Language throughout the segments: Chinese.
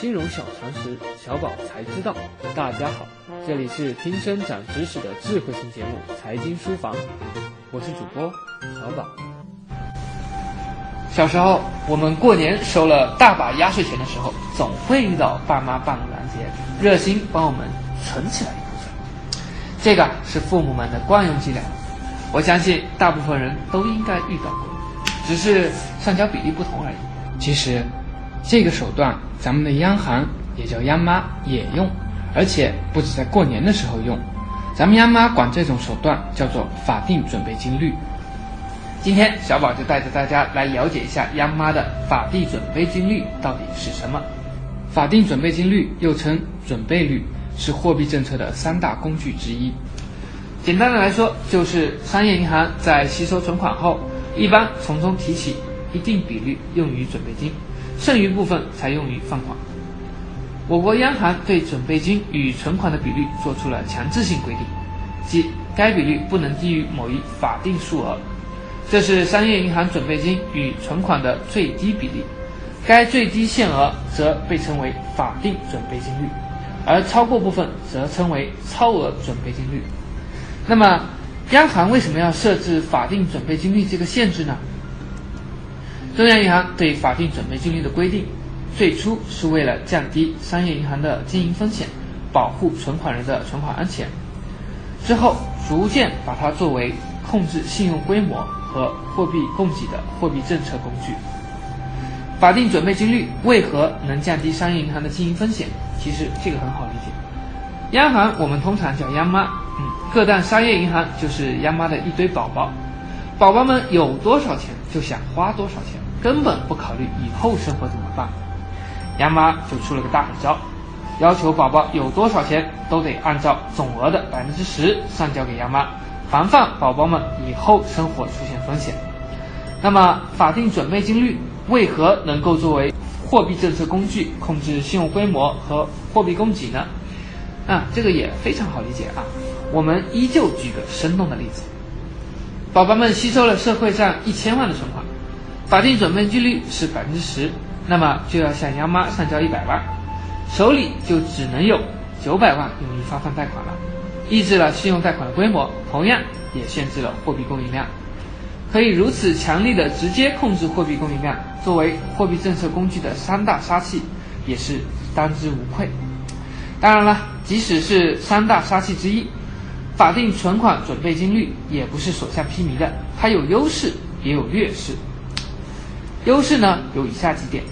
金融小常识，小宝才知道。大家好，这里是听声长知识的智慧型节目《财经书房》，我是主播小宝。小时候，我们过年收了大把压岁钱的时候，总会遇到爸妈半路拦截，热心帮我们存起来一部分。这个是父母们的惯用伎俩，我相信大部分人都应该遇到过，只是上交比例不同而已。其实，这个手段咱们的央行也叫央妈也用，而且不止在过年的时候用。咱们央妈管这种手段叫做法定准备金率。今天小宝就带着大家来了解一下央妈的法定准备金率到底是什么。法定准备金率又称准备率，是货币政策的三大工具之一。简单的来说，就是商业银行在吸收存款后，一般从中提取一定比率用于准备金，剩余部分才用于放款。我国央行对准备金与存款的比率做出了强制性规定，即该比率不能低于某一法定数额。这是商业银行准备金与存款的最低比例，该最低限额则被称为法定准备金率，而超过部分则称为超额准备金率。那么，央行为什么要设置法定准备金率这个限制呢？中央银行对法定准备金率的规定，最初是为了降低商业银行的经营风险，保护存款人的存款安全，之后逐渐把它作为控制信用规模。和货币供给的货币政策工具，法定准备金率为何能降低商业银行的经营风险？其实这个很好理解。央行我们通常叫央妈，嗯，各大商业银行就是央妈的一堆宝宝。宝宝们有多少钱就想花多少钱，根本不考虑以后生活怎么办。杨妈就出了个大狠招，要求宝宝有多少钱都得按照总额的百分之十上交给杨妈。防范宝宝们以后生活出现风险。那么，法定准备金率为何能够作为货币政策工具控制信用规模和货币供给呢？啊，这个也非常好理解啊。我们依旧举个生动的例子：宝宝们吸收了社会上一千万的存款，法定准备金率是百分之十，那么就要向央妈上交一百万，手里就只能有九百万用于发放贷款了。抑制了信用贷款的规模，同样也限制了货币供应量。可以如此强力的直接控制货币供应量，作为货币政策工具的三大杀器，也是当之无愧。当然了，即使是三大杀器之一，法定存款准备金率也不是所向披靡的，它有优势也有劣势。优势呢有以下几点：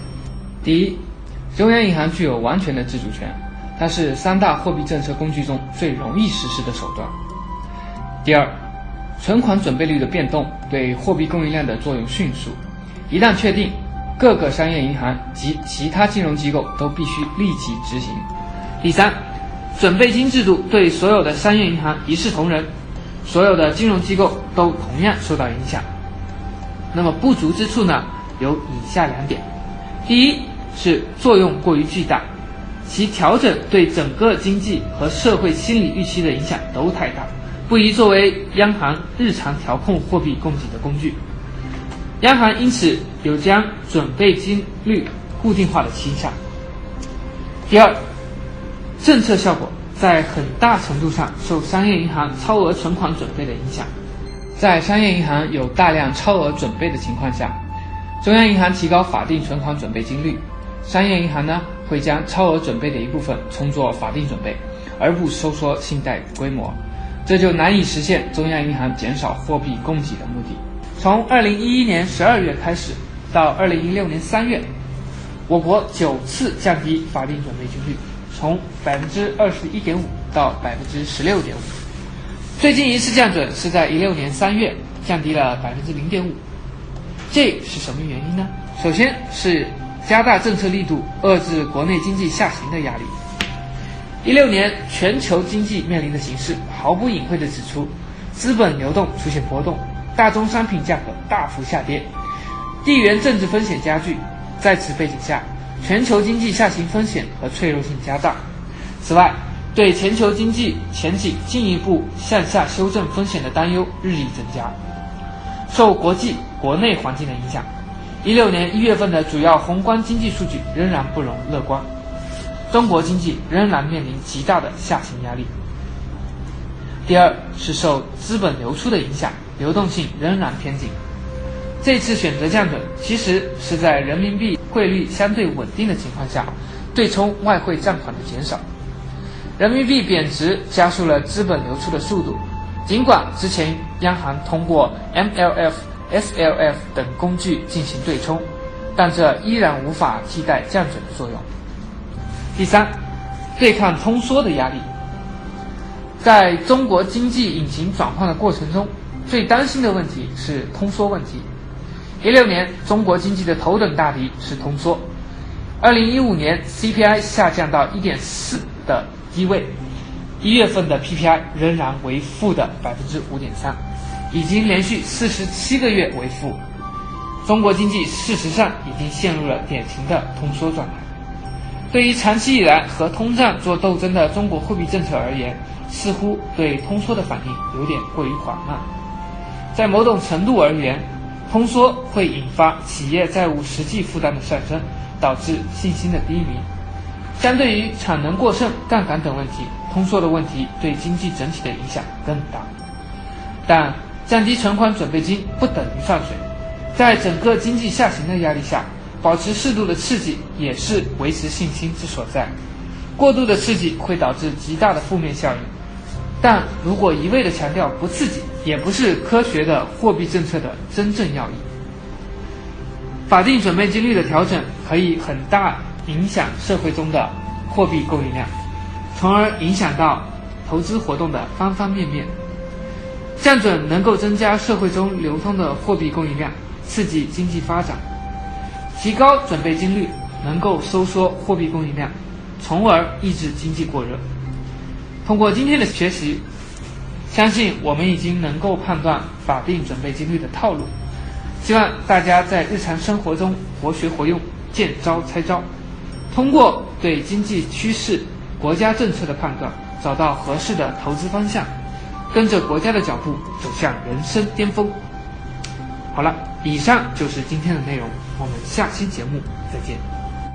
第一，中央银行具有完全的自主权。它是三大货币政策工具中最容易实施的手段。第二，存款准备率的变动对货币供应量的作用迅速，一旦确定，各个商业银行及其他金融机构都必须立即执行。第三，准备金制度对所有的商业银行一视同仁，所有的金融机构都同样受到影响。那么不足之处呢？有以下两点：第一是作用过于巨大。其调整对整个经济和社会心理预期的影响都太大，不宜作为央行日常调控货币供给的工具。央行因此有将准备金率固定化的倾向。第二，政策效果在很大程度上受商业银行超额存款准备的影响。在商业银行有大量超额准备的情况下，中央银行提高法定存款准备金率，商业银行呢？会将超额准备的一部分充作法定准备，而不收缩信贷规模，这就难以实现中央银行减少货币供给的目的。从二零一一年十二月开始到二零一六年三月，我国九次降低法定准备金率，从百分之二十一点五到百分之十六点五。最近一次降准是在一六年三月，降低了百分之零点五。这是什么原因呢？首先是。加大政策力度，遏制国内经济下行的压力。一六年全球经济面临的形势，毫不隐晦地指出，资本流动出现波动，大宗商品价格大幅下跌，地缘政治风险加剧。在此背景下，全球经济下行风险和脆弱性加大。此外，对全球经济前景进一步向下修正风险的担忧日益增加。受国际、国内环境的影响。一六年一月份的主要宏观经济数据仍然不容乐观，中国经济仍然面临极大的下行压力。第二是受资本流出的影响，流动性仍然偏紧。这次选择降准，其实是在人民币汇率相对稳定的情况下，对冲外汇占款的减少。人民币贬值加速了资本流出的速度。尽管之前央行通过 MLF、SLF 等工具进行对冲，但这依然无法替代降准的作用。第三，对抗通缩的压力。在中国经济引擎转换的过程中，最担心的问题是通缩问题。一六年，中国经济的头等大敌是通缩。二零一五年 CPI 下降到一点四的低位，一月份的 PPI 仍然为负的百分之五点三，已经连续四十七个月为负。中国经济事实上已经陷入了典型的通缩状态。对于长期以来和通胀做斗争的中国货币政策而言，似乎对通缩的反应有点过于缓慢。在某种程度而言，通缩会引发企业债务实际负担的上升，导致信心的低迷。相对于产能过剩、杠杆等问题，通缩的问题对经济整体的影响更大。但降低存款准备金不等于放水，在整个经济下行的压力下，保持适度的刺激也是维持信心之所在。过度的刺激会导致极大的负面效应。但如果一味的强调不刺激，也不是科学的货币政策的真正要义。法定准备金率的调整可以很大影响社会中的货币供应量，从而影响到投资活动的方方面面。降准能够增加社会中流通的货币供应量，刺激经济发展；提高准备金率能够收缩货币供应量，从而抑制经济过热。通过今天的学习，相信我们已经能够判断法定准备金率的套路。希望大家在日常生活中活学活用，见招拆招，通过对经济趋势、国家政策的判断，找到合适的投资方向，跟着国家的脚步走向人生巅峰。好了，以上就是今天的内容，我们下期节目再见。